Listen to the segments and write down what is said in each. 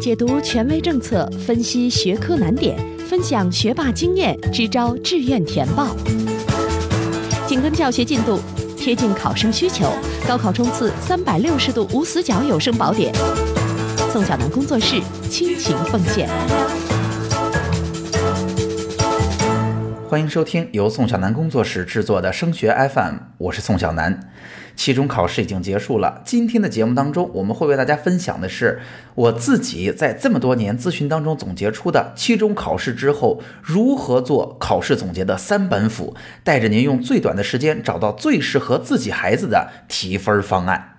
解读权威政策，分析学科难点，分享学霸经验，支招志愿填报。紧跟教学进度，贴近考生需求，高考冲刺三百六十度无死角有声宝典。宋小楠工作室倾情奉献。欢迎收听由宋小南工作室制作的升学 FM，我是宋小南。期中考试已经结束了，今天的节目当中，我们会为大家分享的是我自己在这么多年咨询当中总结出的期中考试之后如何做考试总结的三板斧，带着您用最短的时间找到最适合自己孩子的提分方案。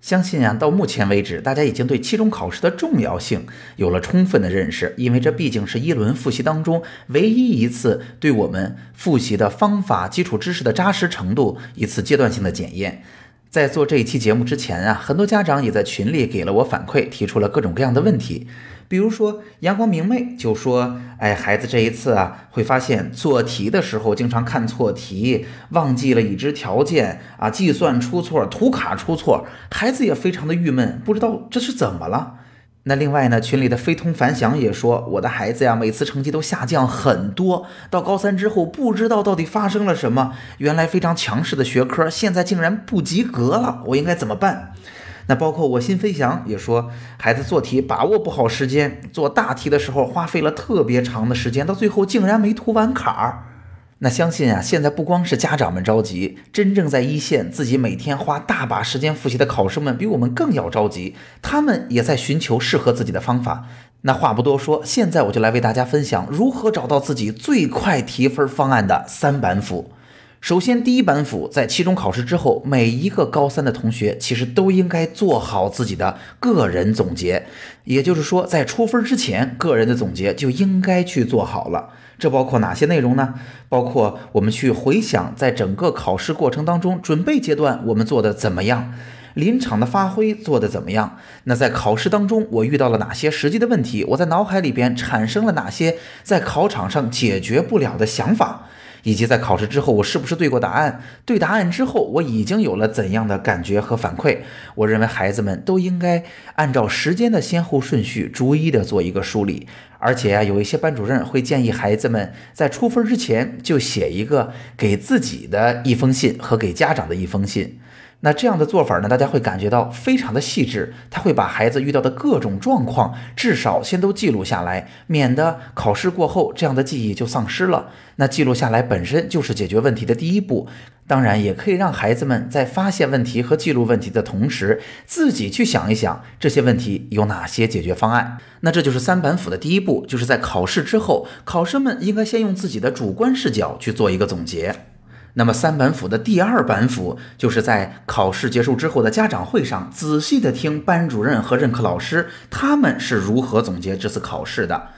相信啊，到目前为止，大家已经对期中考试的重要性有了充分的认识，因为这毕竟是一轮复习当中唯一一次对我们复习的方法、基础知识的扎实程度一次阶段性的检验。在做这一期节目之前啊，很多家长也在群里给了我反馈，提出了各种各样的问题。比如说，阳光明媚就说：“哎，孩子这一次啊，会发现做题的时候经常看错题，忘记了已知条件啊，计算出错，图卡出错，孩子也非常的郁闷，不知道这是怎么了。”那另外呢，群里的非同凡响也说，我的孩子呀，每次成绩都下降很多，到高三之后不知道到底发生了什么，原来非常强势的学科，现在竟然不及格了，我应该怎么办？那包括我心飞翔也说，孩子做题把握不好时间，做大题的时候花费了特别长的时间，到最后竟然没涂完卡儿。那相信啊，现在不光是家长们着急，真正在一线自己每天花大把时间复习的考生们比我们更要着急，他们也在寻求适合自己的方法。那话不多说，现在我就来为大家分享如何找到自己最快提分方案的三板斧。首先，第一板斧，在期中考试之后，每一个高三的同学其实都应该做好自己的个人总结，也就是说，在出分之前，个人的总结就应该去做好了。这包括哪些内容呢？包括我们去回想，在整个考试过程当中，准备阶段我们做的怎么样，临场的发挥做的怎么样？那在考试当中，我遇到了哪些实际的问题？我在脑海里边产生了哪些在考场上解决不了的想法？以及在考试之后，我是不是对过答案？对答案之后，我已经有了怎样的感觉和反馈？我认为孩子们都应该按照时间的先后顺序，逐一的做一个梳理。而且啊，有一些班主任会建议孩子们在出分之前就写一个给自己的一封信和给家长的一封信。那这样的做法呢，大家会感觉到非常的细致，他会把孩子遇到的各种状况至少先都记录下来，免得考试过后这样的记忆就丧失了。那记录下来本身就是解决问题的第一步，当然也可以让孩子们在发现问题和记录问题的同时，自己去想一想这些问题有哪些解决方案。那这就是三板斧的第一步，就是在考试之后，考生们应该先用自己的主观视角去做一个总结。那么三板斧的第二板斧，就是在考试结束之后的家长会上，仔细的听班主任和任课老师他们是如何总结这次考试的。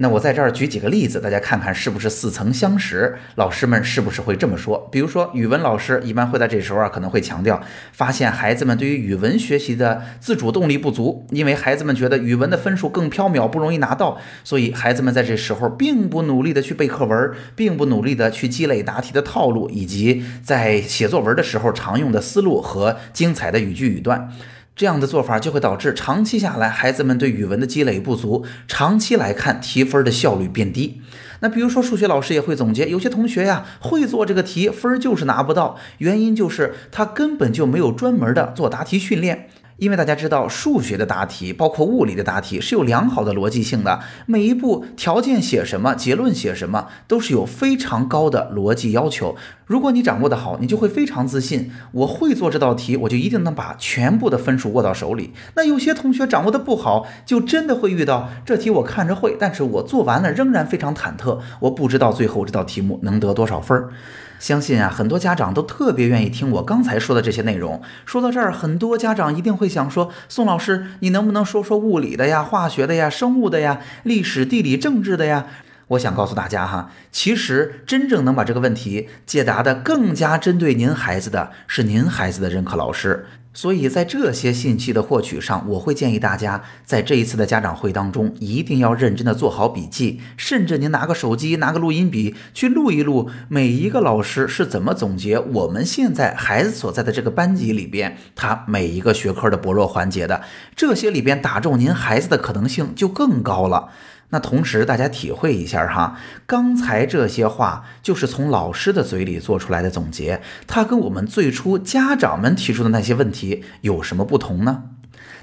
那我在这儿举几个例子，大家看看是不是似曾相识？老师们是不是会这么说？比如说语文老师一般会在这时候啊，可能会强调，发现孩子们对于语文学习的自主动力不足，因为孩子们觉得语文的分数更飘渺，不容易拿到，所以孩子们在这时候并不努力的去背课文，并不努力的去积累答题的套路，以及在写作文的时候常用的思路和精彩的语句语段。这样的做法就会导致长期下来，孩子们对语文的积累不足，长期来看提分的效率变低。那比如说数学老师也会总结，有些同学呀会做这个题，分儿就是拿不到，原因就是他根本就没有专门的做答题训练。因为大家知道，数学的答题，包括物理的答题，是有良好的逻辑性的。每一步条件写什么，结论写什么，都是有非常高的逻辑要求。如果你掌握的好，你就会非常自信。我会做这道题，我就一定能把全部的分数握到手里。那有些同学掌握的不好，就真的会遇到这题我看着会，但是我做完了仍然非常忐忑，我不知道最后这道题目能得多少分儿。相信啊，很多家长都特别愿意听我刚才说的这些内容。说到这儿，很多家长一定会想说：“宋老师，你能不能说说物理的呀、化学的呀、生物的呀、历史、地理、政治的呀？”我想告诉大家哈，其实真正能把这个问题解答的更加针对您孩子的是您孩子的任课老师。所以在这些信息的获取上，我会建议大家在这一次的家长会当中一定要认真的做好笔记，甚至您拿个手机、拿个录音笔去录一录每一个老师是怎么总结我们现在孩子所在的这个班级里边他每一个学科的薄弱环节的，这些里边打中您孩子的可能性就更高了。那同时，大家体会一下哈，刚才这些话就是从老师的嘴里做出来的总结，它跟我们最初家长们提出的那些问题有什么不同呢？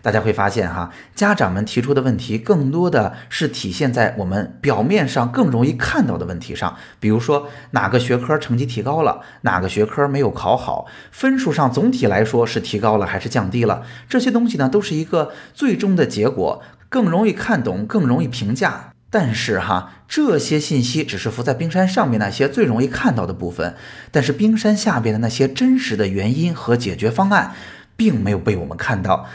大家会发现哈，家长们提出的问题更多的是体现在我们表面上更容易看到的问题上，比如说哪个学科成绩提高了，哪个学科没有考好，分数上总体来说是提高了还是降低了，这些东西呢，都是一个最终的结果。更容易看懂，更容易评价。但是哈，这些信息只是浮在冰山上面那些最容易看到的部分，但是冰山下边的那些真实的原因和解决方案，并没有被我们看到。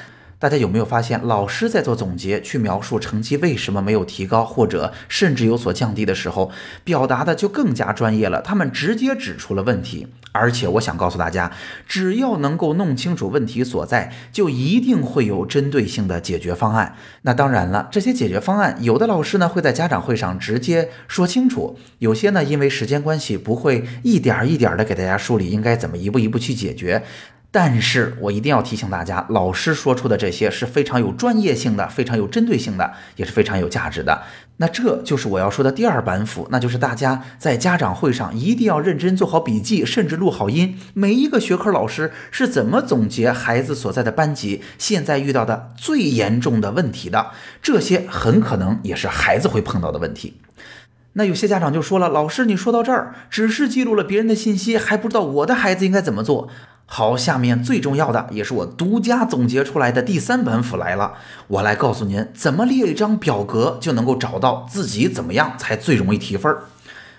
大家有没有发现，老师在做总结，去描述成绩为什么没有提高，或者甚至有所降低的时候，表达的就更加专业了。他们直接指出了问题，而且我想告诉大家，只要能够弄清楚问题所在，就一定会有针对性的解决方案。那当然了，这些解决方案，有的老师呢会在家长会上直接说清楚，有些呢因为时间关系，不会一点一点的给大家梳理应该怎么一步一步去解决。但是我一定要提醒大家，老师说出的这些是非常有专业性的，非常有针对性的，也是非常有价值的。那这就是我要说的第二板斧，那就是大家在家长会上一定要认真做好笔记，甚至录好音。每一个学科老师是怎么总结孩子所在的班级现在遇到的最严重的问题的？这些很可能也是孩子会碰到的问题。那有些家长就说了，老师，你说到这儿，只是记录了别人的信息，还不知道我的孩子应该怎么做。好，下面最重要的，也是我独家总结出来的第三板斧来了。我来告诉您，怎么列一张表格就能够找到自己怎么样才最容易提分儿。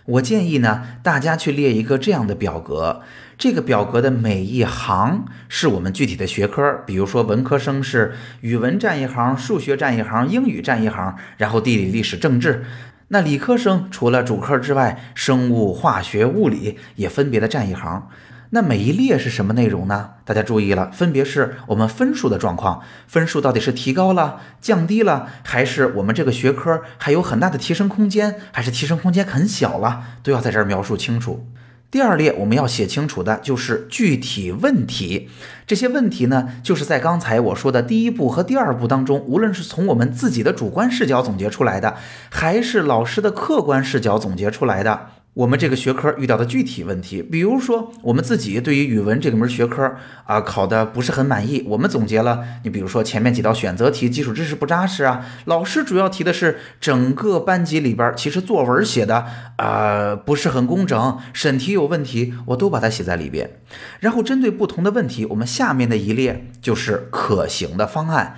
我建议呢，大家去列一个这样的表格。这个表格的每一行是我们具体的学科，比如说文科生是语文占一行，数学占一行，英语占一行，然后地理、历史、政治。那理科生除了主科之外，生物、化学、物理也分别的占一行。那每一列是什么内容呢？大家注意了，分别是我们分数的状况，分数到底是提高了、降低了，还是我们这个学科还有很大的提升空间，还是提升空间很小了，都要在这儿描述清楚。第二列我们要写清楚的就是具体问题，这些问题呢，就是在刚才我说的第一步和第二步当中，无论是从我们自己的主观视角总结出来的，还是老师的客观视角总结出来的。我们这个学科遇到的具体问题，比如说我们自己对于语文这个门学科啊考的不是很满意，我们总结了，你比如说前面几道选择题基础知识不扎实啊，老师主要提的是整个班级里边其实作文写的啊不是很工整，审题有问题，我都把它写在里边，然后针对不同的问题，我们下面的一列就是可行的方案。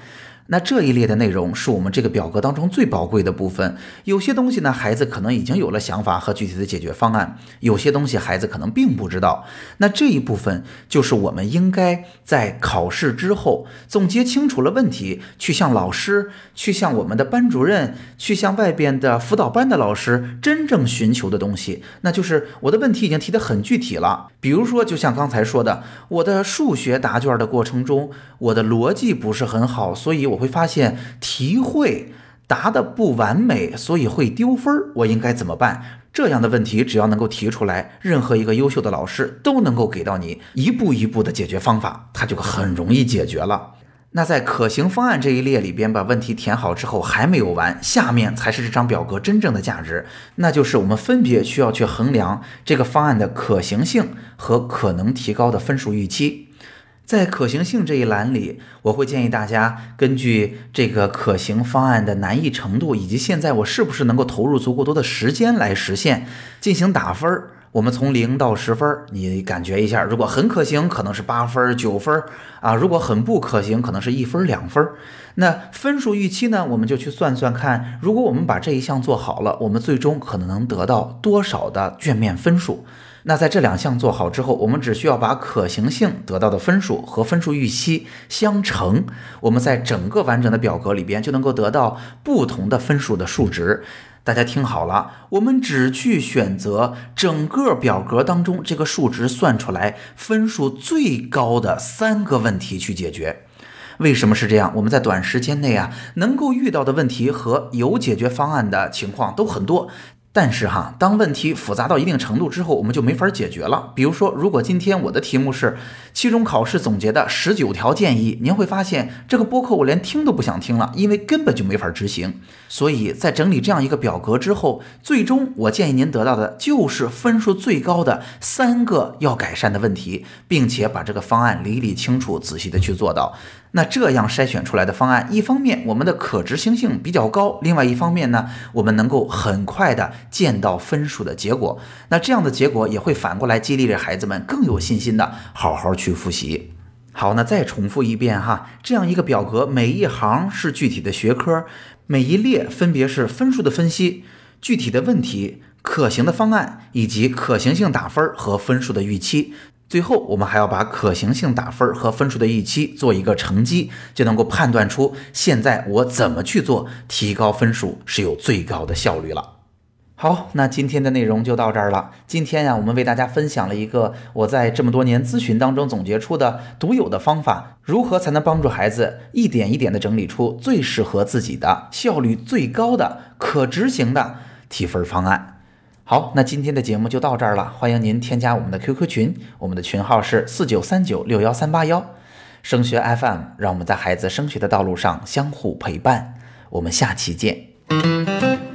那这一列的内容是我们这个表格当中最宝贵的部分。有些东西呢，孩子可能已经有了想法和具体的解决方案；有些东西孩子可能并不知道。那这一部分就是我们应该在考试之后总结清楚了问题，去向老师、去向我们的班主任、去向外边的辅导班的老师真正寻求的东西。那就是我的问题已经提得很具体了，比如说，就像刚才说的，我的数学答卷的过程中，我的逻辑不是很好，所以。我会发现题会答的不完美，所以会丢分儿。我应该怎么办？这样的问题只要能够提出来，任何一个优秀的老师都能够给到你一步一步的解决方法，它就很容易解决了。那在可行方案这一列里边，把问题填好之后还没有完，下面才是这张表格真正的价值，那就是我们分别需要去衡量这个方案的可行性和可能提高的分数预期。在可行性这一栏里，我会建议大家根据这个可行方案的难易程度，以及现在我是不是能够投入足够多的时间来实现，进行打分儿。我们从零到十分，你感觉一下，如果很可行，可能是八分、九分啊；如果很不可行，可能是一分、两分。那分数预期呢？我们就去算算看，如果我们把这一项做好了，我们最终可能能得到多少的卷面分数？那在这两项做好之后，我们只需要把可行性得到的分数和分数预期相乘，我们在整个完整的表格里边就能够得到不同的分数的数值。大家听好了，我们只去选择整个表格当中这个数值算出来分数最高的三个问题去解决。为什么是这样？我们在短时间内啊，能够遇到的问题和有解决方案的情况都很多。但是哈，当问题复杂到一定程度之后，我们就没法解决了。比如说，如果今天我的题目是期中考试总结的十九条建议，您会发现这个播客我连听都不想听了，因为根本就没法执行。所以在整理这样一个表格之后，最终我建议您得到的就是分数最高的三个要改善的问题，并且把这个方案理理清楚、仔细的去做到。那这样筛选出来的方案，一方面我们的可执行性比较高，另外一方面呢，我们能够很快的见到分数的结果。那这样的结果也会反过来激励着孩子们更有信心的好好去复习。好，那再重复一遍哈，这样一个表格，每一行是具体的学科，每一列分别是分数的分析、具体的问题、可行的方案以及可行性打分和分数的预期。最后，我们还要把可行性打分和分数的预期做一个乘积，就能够判断出现在我怎么去做，提高分数是有最高的效率了。好，那今天的内容就到这儿了。今天呀，我们为大家分享了一个我在这么多年咨询当中总结出的独有的方法，如何才能帮助孩子一点一点的整理出最适合自己的、效率最高的、可执行的提分方案。好，那今天的节目就到这儿了。欢迎您添加我们的 QQ 群，我们的群号是四九三九六幺三八幺，升学 FM，让我们在孩子升学的道路上相互陪伴。我们下期见。